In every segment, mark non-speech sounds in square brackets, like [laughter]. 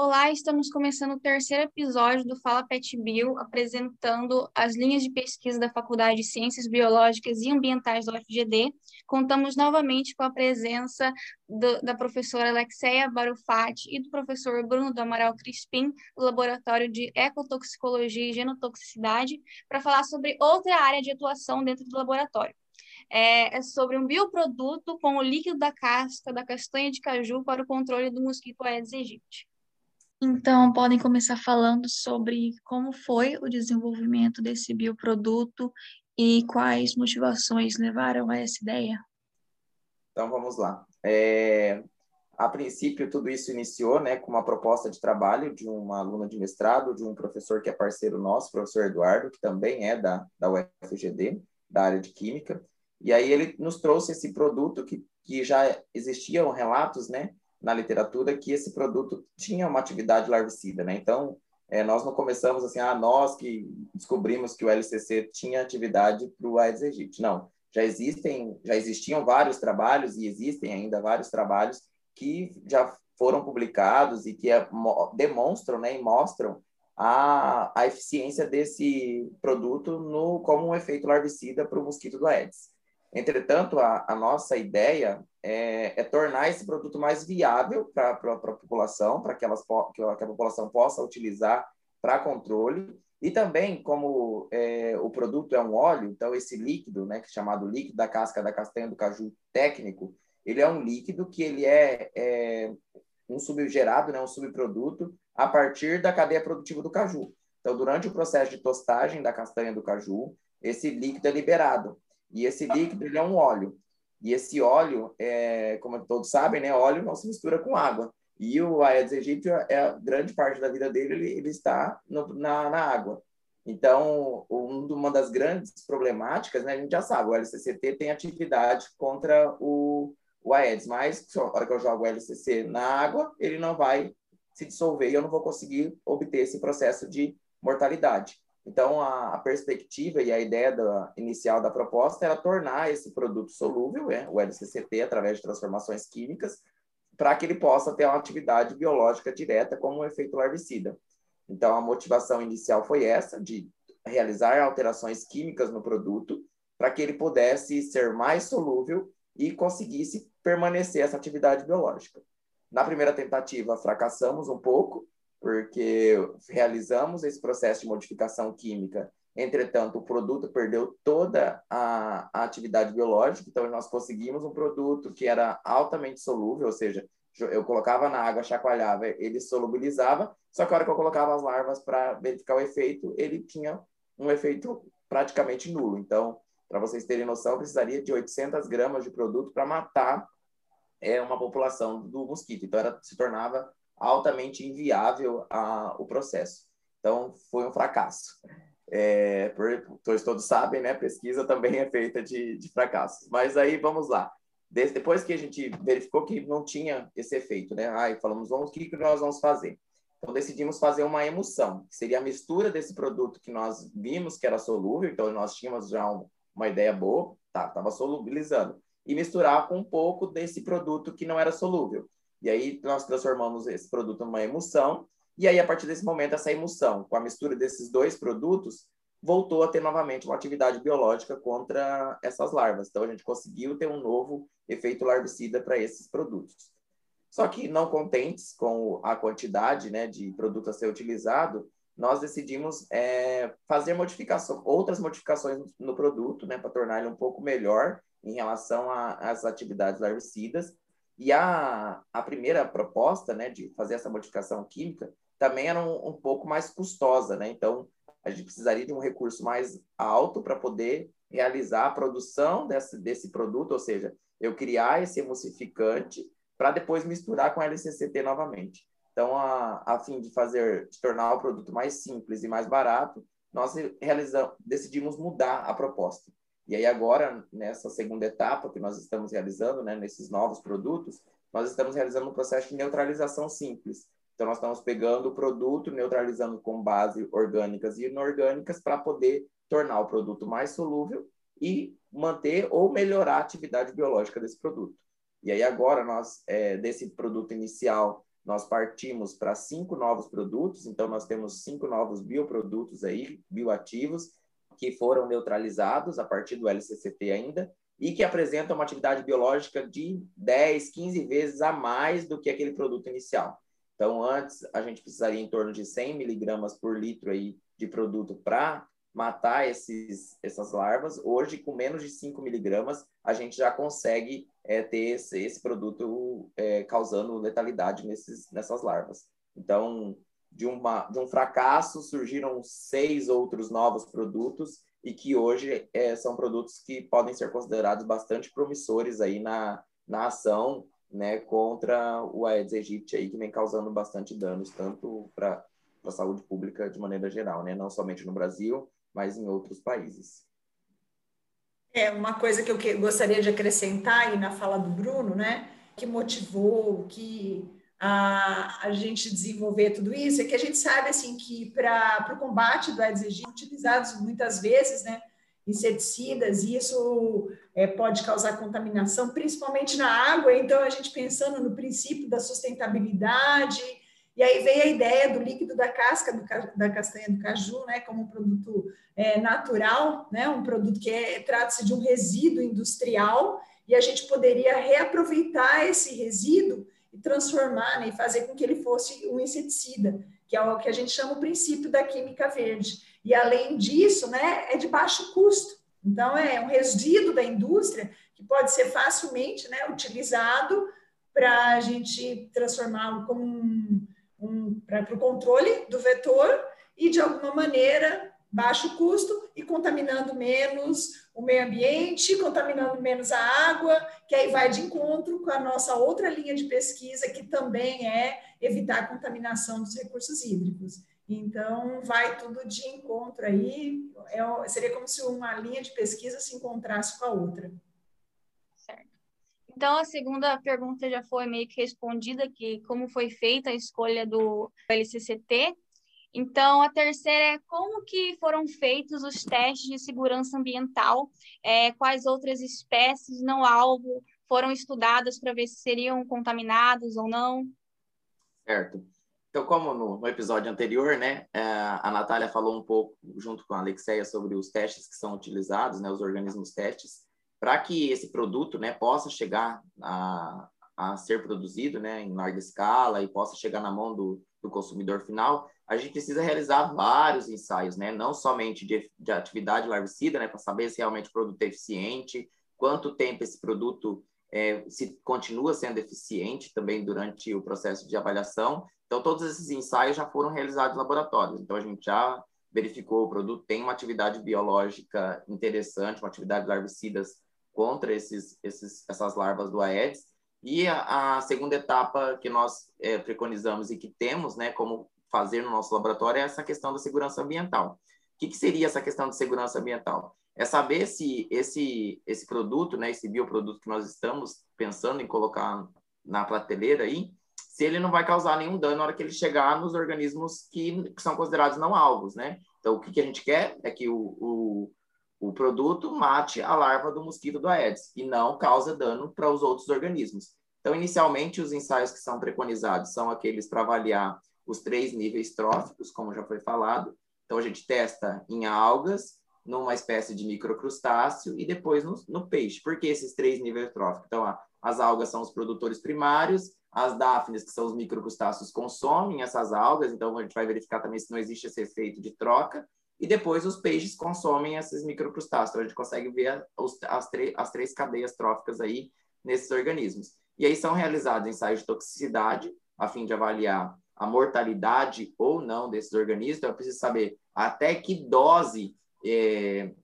Olá, estamos começando o terceiro episódio do Fala Pet Bio, apresentando as linhas de pesquisa da Faculdade de Ciências Biológicas e Ambientais da UFGD. Contamos novamente com a presença do, da professora Alexeia Barufati e do professor Bruno do Amaral Crispim, do Laboratório de Ecotoxicologia e Genotoxicidade, para falar sobre outra área de atuação dentro do laboratório. É, é, sobre um bioproduto com o líquido da casca da castanha de caju para o controle do mosquito Aedes aegypti. Então, podem começar falando sobre como foi o desenvolvimento desse bioproduto e quais motivações levaram a essa ideia. Então, vamos lá. É, a princípio, tudo isso iniciou né, com uma proposta de trabalho de uma aluna de mestrado, de um professor que é parceiro nosso, professor Eduardo, que também é da, da UFGD, da área de Química. E aí ele nos trouxe esse produto que, que já existiam relatos, né, na literatura que esse produto tinha uma atividade larvicida, né? Então, é, nós não começamos assim, ah, nós que descobrimos que o LCC tinha atividade para o Aedes aegypti. Não, já existem, já existiam vários trabalhos e existem ainda vários trabalhos que já foram publicados e que é, demonstram, né, e mostram a, a eficiência desse produto no como um efeito larvicida para o mosquito do Aedes. Entretanto, a, a nossa ideia é, é, tornar esse produto mais viável para a população, para que, elas, que a população possa utilizar para controle. E também, como é, o produto é um óleo, então esse líquido, né, é chamado líquido da casca da castanha do caju técnico, ele é um líquido que ele é, é um subgerado, né, um subproduto a partir da cadeia produtiva do caju. Então, durante o processo de tostagem da castanha do caju, esse líquido é liberado. E esse líquido ele é um óleo. E esse óleo, é, como todos sabem, né, óleo não se mistura com água. E o Aedes aegypti, é, grande parte da vida dele, ele, ele está no, na, na água. Então, um, uma das grandes problemáticas, né, a gente já sabe, o LCCT tem atividade contra o, o Aedes, mas na hora que eu jogo o LCC na água, ele não vai se dissolver e eu não vou conseguir obter esse processo de mortalidade. Então, a, a, perspectiva e a ideia da, inicial da proposta era tornar esse produto solúvel, é, o LCCT, através de transformações químicas, para que ele possa ter uma atividade biológica direta como um efeito larvicida. Então, a motivação inicial foi essa, de realizar alterações químicas no produto, para que ele pudesse ser mais solúvel e conseguisse permanecer essa atividade biológica. Na primeira tentativa, fracassamos um pouco, porque realizamos esse processo de modificação química. Entretanto, o produto perdeu toda a, a, atividade biológica, então nós conseguimos um produto que era altamente solúvel, ou seja, eu colocava na água, chacoalhava, ele solubilizava, só que a hora que eu colocava as larvas para verificar o efeito, ele tinha um efeito praticamente nulo. Então, para vocês terem noção, precisaria de 800 gramas de produto para matar é, uma população do mosquito. Então, era, se tornava altamente inviável a, o processo. Então, foi um fracasso. É, por, todos sabem, né? Pesquisa também é feita de, de fracassos. Mas aí, vamos lá. depois que a gente verificou que não tinha esse efeito, né? Aí falamos, vamos, o que, que nós vamos fazer? Então, decidimos fazer uma emulsão, que seria a mistura desse produto que nós vimos que era solúvel, então nós tínhamos já um, uma ideia boa, tá, estava solubilizando, e misturar com um pouco desse produto que não era solúvel. E aí nós transformamos esse produto numa emulsão, e aí a partir desse momento essa emulsão, com a mistura desses dois produtos, voltou a ter novamente uma atividade biológica contra essas larvas. Então a gente conseguiu ter um novo efeito larvicida para esses produtos. Só que não contentes com a quantidade né, de produto a ser utilizado, nós decidimos é, fazer modificação, outras modificações no produto, né, para tornar ele um pouco melhor em relação às atividades larvicidas e a, a primeira proposta, né, de fazer essa modificação química, também era um, um pouco mais custosa, né? Então, a gente precisaria de um recurso mais alto para poder realizar a produção desse, desse produto, ou seja, eu criar esse emulsificante para depois misturar com LCCT novamente. Então, a, a fim de fazer, de tornar o produto mais simples e mais barato, nós realizamos, decidimos mudar a proposta. E aí agora, nessa segunda etapa que nós estamos realizando, né, nesses novos produtos, nós estamos realizando um processo de neutralização simples. Então, nós estamos pegando o produto, neutralizando com base orgânicas e inorgânicas para poder tornar o produto mais solúvel e manter ou melhorar a atividade biológica desse produto. E aí agora, nós, é, desse produto inicial, nós partimos para cinco novos produtos, então nós temos cinco novos bioprodutos aí, bioativos, que foram neutralizados a partir do LCCT ainda, e que apresentam uma atividade biológica de 10, 15 vezes a mais do que aquele produto inicial. Então, antes, a gente precisaria em torno de 100 miligramas por litro aí de produto para matar esses, essas larvas. Hoje, com menos de 5 miligramas, a gente já consegue é, ter esse, esse produto é, causando letalidade nesses, nessas larvas. Então, de, uma, de um fracasso, surgiram seis outros novos produtos e que hoje é, são produtos que podem ser considerados bastante promissores aí na, na ação né, contra o Aedes aegypti aí, que vem causando bastante danos, tanto para a saúde pública de maneira geral, né, não somente no Brasil, mas em outros países. É uma coisa que eu gostaria de acrescentar aí na fala do Bruno, né, que motivou, que a, a gente desenvolver tudo isso, é que a gente sabe assim que para o combate do Aedes aegypti, utilizados muitas vezes, né, inseticidas, e isso é, pode causar contaminação, principalmente na água. Então, a gente pensando no princípio da sustentabilidade, e aí veio a ideia do líquido da casca do, da castanha do caju, né, como um produto é, natural, né, um produto que é, trata-se de um resíduo industrial, e a gente poderia reaproveitar esse resíduo e transformar, né, e fazer com que ele fosse um inseticida, que é o que a gente chama o princípio da química verde. E além disso, né, é de baixo custo. Então é um resíduo da indústria que pode ser facilmente, né, utilizado para a gente transformá-lo como um, um para o controle do vetor e de alguma maneira baixo custo e contaminando menos o meio ambiente, contaminando menos a água, que aí vai de encontro com a nossa outra linha de pesquisa, que também é evitar a contaminação dos recursos hídricos. Então, vai tudo de encontro aí, é, seria como se uma linha de pesquisa se encontrasse com a outra. Certo. Então, a segunda pergunta já foi meio que respondida, que como foi feita a escolha do LCCT, então, a terceira é como que foram feitos os testes de segurança ambiental, é, quais outras espécies não alvo foram estudadas para ver se seriam contaminados ou não? Certo. Então, como no, no episódio anterior, né, é, a Natália falou um pouco, junto com a Alexeia, sobre os testes que são utilizados, né, os organismos testes, para que esse produto, né, possa chegar a, a ser produzido, né, em larga escala e possa chegar na mão do, do consumidor final, a gente precisa realizar vários ensaios, né? Não somente de, de atividade larvicida, né? Para saber se realmente o produto é eficiente, quanto tempo esse produto é, se continua sendo eficiente também durante o processo de avaliação. Então, todos esses ensaios já foram realizados em laboratórios. Então, a gente já verificou o produto tem uma atividade biológica interessante, uma atividade larvicidas contra esses, esses, essas larvas do Aedes. E a, a segunda etapa que nós é, preconizamos e que temos, né, como fazer no nosso laboratório é essa questão da segurança ambiental. O que, que seria essa questão de segurança ambiental? É saber se esse, esse produto, né, esse bioproduto que nós estamos pensando em colocar na prateleira aí, se ele não vai causar nenhum dano na hora que ele chegar nos organismos que, que são considerados não alvos, né? Então, o que, que a gente quer é que o, o, o produto mate a larva do mosquito do Aedes e não cause dano para os outros organismos. Então, inicialmente, os ensaios que são preconizados são aqueles para avaliar os três níveis tróficos, como já foi falado. Então, a gente testa em algas, numa espécie de microcrustáceo e depois no, no peixe. Por que esses três níveis tróficos? Então, a, as algas são os produtores primários, as dáfnes, que são os microcrustáceos, consomem essas algas, então a gente vai verificar também se não existe esse efeito de troca, e depois os peixes consomem esses microcrustáceos. Então, a gente consegue ver as, as, as três cadeias tróficas aí nesses organismos. E aí são realizados ensaios de toxicidade, a fim de avaliar a mortalidade ou não desses organismos, então eu preciso saber até que dose é,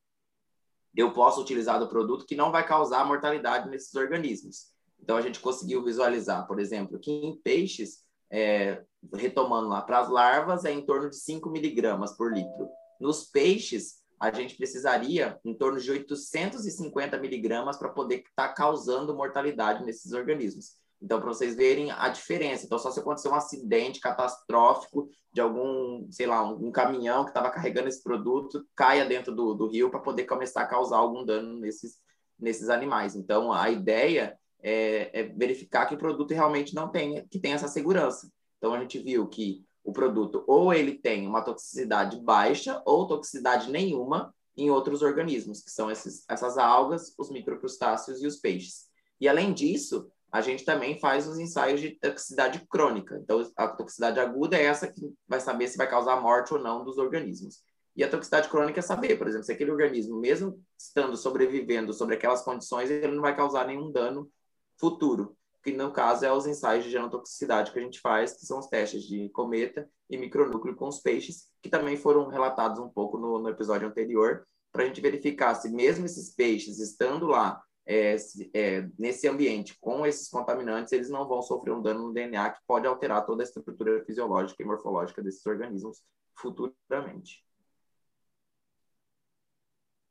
eu posso utilizar do produto que não vai causar mortalidade nesses organismos. Então a gente conseguiu visualizar, por exemplo, que em peixes, é, retomando lá para as larvas, é em torno de 5 miligramas por litro. Nos peixes, a gente precisaria em torno de 850 miligramas para poder estar tá causando mortalidade nesses organismos. Então, para vocês verem a diferença. Então, só se acontecer um acidente catastrófico de algum, sei lá, um, caminhão que estava carregando esse produto, caia dentro do, do rio para poder começar a causar algum dano nesses, nesses animais. Então, a ideia é, é verificar que o produto realmente não tem, que tem essa segurança. Então, a gente viu que o produto ou ele tem uma toxicidade baixa ou toxicidade nenhuma em outros organismos, que são esses, essas algas, os microcrustáceos e os peixes. E, além disso, a gente também faz os ensaios de toxicidade crônica. Então, a toxicidade aguda é essa que vai saber se vai causar morte ou não dos organismos. E a toxicidade crônica é saber, por exemplo, se aquele organismo, mesmo estando sobrevivendo sobre aquelas condições, ele não vai causar nenhum dano futuro, que no caso é os ensaios de genotoxicidade que a gente faz, que são os testes de cometa e micronúcleo com os peixes, que também foram relatados um pouco no, no episódio anterior, para a gente verificar se mesmo esses peixes estando lá é, é, nesse ambiente com esses contaminantes, eles não vão sofrer um dano no DNA que pode alterar toda a estrutura fisiológica e morfológica desses organismos futuramente.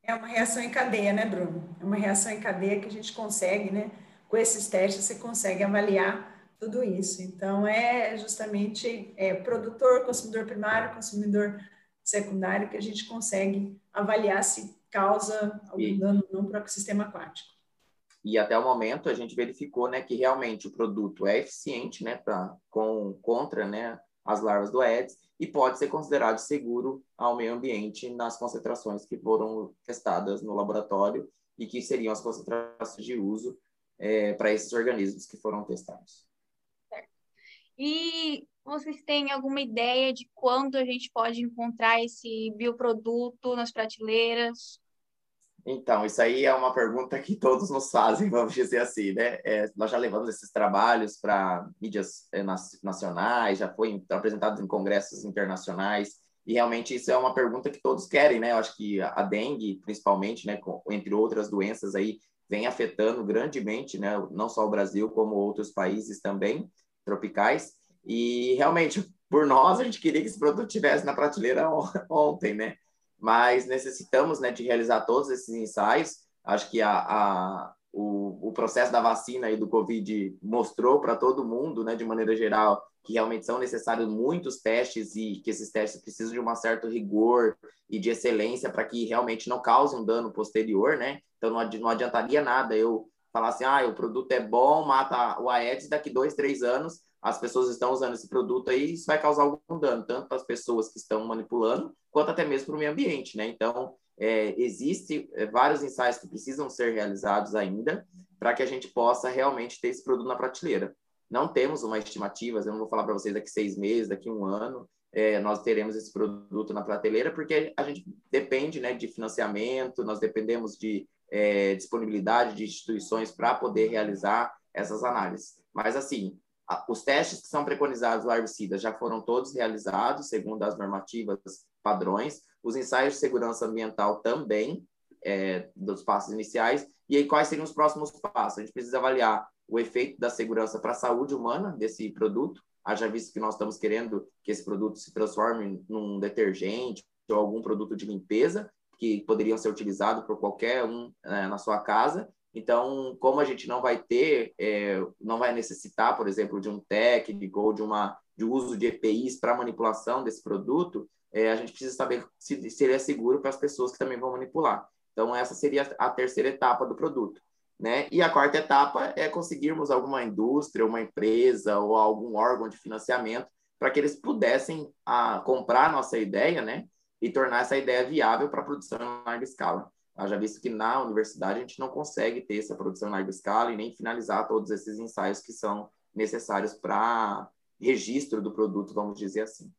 É uma reação em cadeia, né, Bruno? É uma reação em cadeia que a gente consegue, né? Com esses testes, você consegue avaliar tudo isso. Então, é justamente é, produtor, consumidor primário, consumidor secundário que a gente consegue avaliar se causa algum e, dano não para o ecossistema aquático. E até o momento a gente verificou, né, que realmente o produto é eficiente, né, pra, com contra, né, as larvas do Aedes e pode ser considerado seguro ao meio ambiente nas concentrações que foram testadas no laboratório e que seriam as concentrações de uso é, para esses organismos que foram testados. Certo. E vocês têm alguma ideia de quando a gente pode encontrar esse bioproduto nas prateleiras? Então, isso aí é uma pergunta que todos nos fazem, [laughs] vamos dizer assim, né? É, nós já levamos esses trabalhos para mídias é, nacionais, já foi apresentado em congressos internacionais, e realmente isso é uma pergunta que todos querem, né? Eu acho que a dengue, principalmente, né, entre outras doenças aí, vem afetando grandemente, né, não só o Brasil, como outros países também tropicais. E realmente, por nós, a gente queria que esse produto tivesse na prateleira [laughs] ontem, né? Mas necessitamos né, de realizar todos esses ensaios. Acho que a, a o, o, processo da vacina e do Covid mostrou para todo mundo, né, de maneira geral, que realmente são necessários muitos testes e que esses testes precisam de um certo rigor e de excelência para que realmente não cause um dano posterior, né? Então não, não adiantaria nada eu falar assim, ah, o produto é bom, mata o Aedes, daqui dois, três anos as pessoas estão usando esse produto aí, isso vai causar algum dano, tanto para as pessoas que estão manipulando, quanto até mesmo para o meio ambiente, né? Então, é, existe é, vários ensaios que precisam ser realizados ainda para que a gente possa realmente ter esse produto na prateleira. Não temos uma estimativa, eu não vou falar para vocês daqui seis meses, daqui um ano, é, nós teremos esse produto na prateleira, porque a gente depende né, de financiamento, nós dependemos de é, disponibilidade de instituições para poder realizar essas análises. Mas, assim, os testes que são preconizados lá herbicidas já foram todos realizados, segundo as normativas padrões, os ensaios de segurança ambiental também, é, dos passos iniciais, e aí quais seriam os próximos passos? A gente precisa avaliar o efeito da segurança para a saúde humana desse produto, haja visto que nós estamos querendo que esse produto se transforme num detergente ou algum produto de limpeza, que poderiam ser utilizados por qualquer um é, na sua casa, então, como a gente não vai ter, é, não vai necessitar, por exemplo, de um técnico ou de uma de uso de EPIs para manipulação desse produto, é, a gente precisa saber se, se ele é seguro para as pessoas que também vão manipular. Então, essa seria a terceira etapa do produto. Né? E a quarta etapa é conseguirmos alguma indústria, uma empresa ou algum órgão de financiamento para que eles pudessem ah, comprar a nossa ideia né? e tornar essa ideia viável para produção em larga escala. Haja visto que na universidade a gente não consegue ter essa produção em larga escala e nem finalizar todos esses ensaios que são necessários para registro do produto, vamos dizer assim.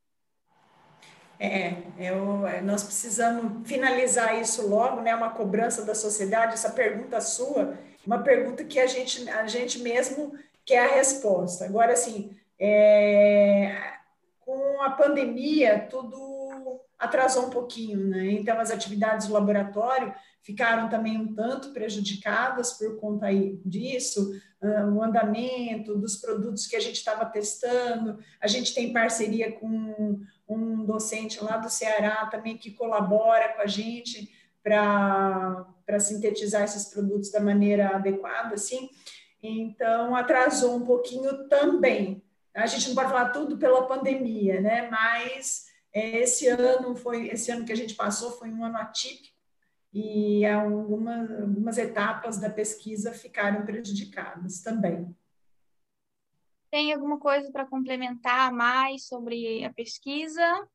É, eu, é, nós precisamos finalizar isso logo, né? Uma cobrança da sociedade, essa pergunta sua, uma pergunta que a gente, a gente mesmo quer a resposta. Agora, assim, é, com a pandemia, tudo atrasou um pouquinho, né? Então, as atividades do laboratório ficaram também um tanto prejudicadas por conta disso, o andamento dos produtos que a gente estava testando. A gente tem parceria com um docente lá do Ceará também que colabora com a gente para sintetizar esses produtos da maneira adequada, assim. Então, atrasou um pouquinho também. A gente não pode falar tudo pela pandemia, né? Mas esse ano foi esse ano que a gente passou foi um ano atípico e algumas, algumas etapas da pesquisa ficaram prejudicadas também. Tem alguma coisa para complementar mais sobre a pesquisa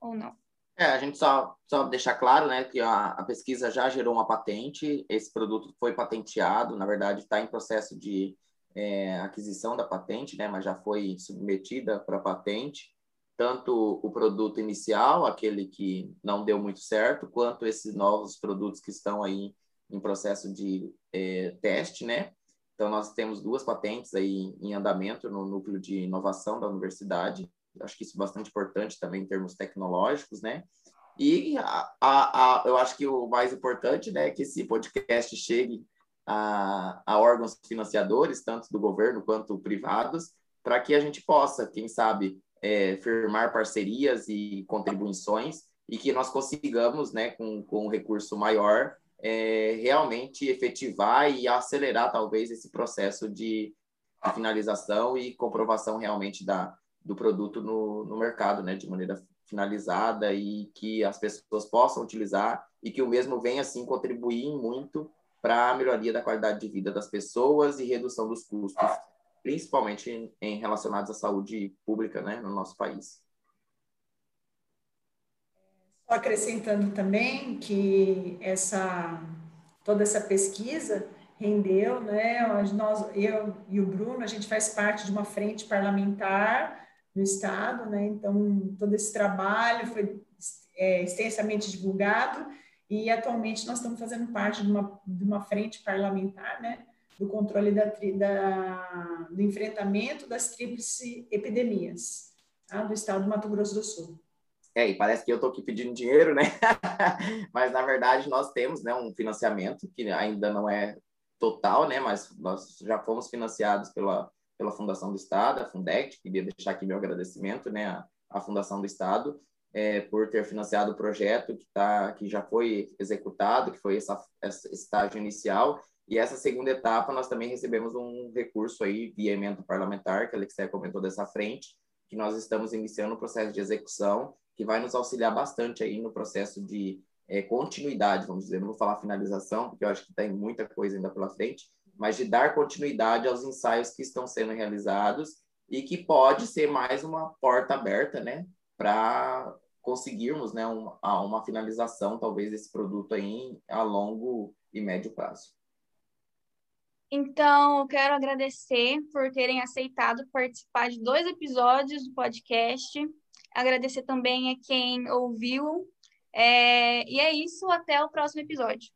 ou não? É, a gente só, só deixar claro né, que a, a pesquisa já gerou uma patente, esse produto foi patenteado, na verdade está em processo de é, aquisição da patente, né, mas já foi submetida para patente, tanto o produto inicial, aquele que não deu muito certo, quanto esses novos produtos que estão aí em processo de é, teste, né? Então, nós temos duas patentes aí em andamento no núcleo de inovação da universidade, acho que isso é bastante importante também em termos tecnológicos, né? E a, a, a, eu acho que o mais importante né, é que esse podcast chegue a, a órgãos financiadores, tanto do governo quanto privados, para que a gente possa, quem sabe, é, firmar parcerias e contribuições e que nós consigamos, né, com, com um recurso maior, é, realmente efetivar e acelerar, talvez, esse processo de, de finalização e comprovação realmente da, do produto no, no mercado, né, de maneira finalizada e que as pessoas possam utilizar e que o mesmo venha, assim, contribuir muito para a melhoria da qualidade de vida das pessoas e redução dos custos, principalmente em, em relacionados à saúde pública, né, no nosso país. Só acrescentando também que essa toda essa pesquisa rendeu, né? Nós, eu e o Bruno, a gente faz parte de uma frente parlamentar no Estado, né? Então, todo esse trabalho foi é, extensamente divulgado e atualmente nós estamos fazendo parte de uma, de uma frente parlamentar, né? Do controle da, da, do enfrentamento das tríplice epidemias tá? do Estado do Mato Grosso do Sul. É, e parece que eu estou aqui pedindo dinheiro, né? [laughs] Mas, na verdade, nós temos né, um financiamento que ainda não é total, né? Mas nós já fomos financiados pela pela Fundação do Estado, a Fundec, queria deixar aqui meu agradecimento, né, à Fundação do Estado, é, por ter financiado o projeto que, tá, que já foi executado, que foi essa, esse estágio inicial, e essa segunda etapa nós também recebemos um recurso aí via emenda parlamentar, que a Alexia comentou dessa frente, que nós estamos iniciando o processo de execução, que vai nos auxiliar bastante aí no processo de é, continuidade, vamos dizer, não vou falar finalização, porque eu acho que tem muita coisa ainda pela frente, mas de dar continuidade aos ensaios que estão sendo realizados e que pode ser mais uma porta aberta, né, para conseguirmos, né, uma, uma finalização, talvez, desse produto aí a longo e médio prazo. Então, quero agradecer por terem aceitado participar de dois episódios do podcast. Agradecer também a quem ouviu. É... E é isso, até o próximo episódio.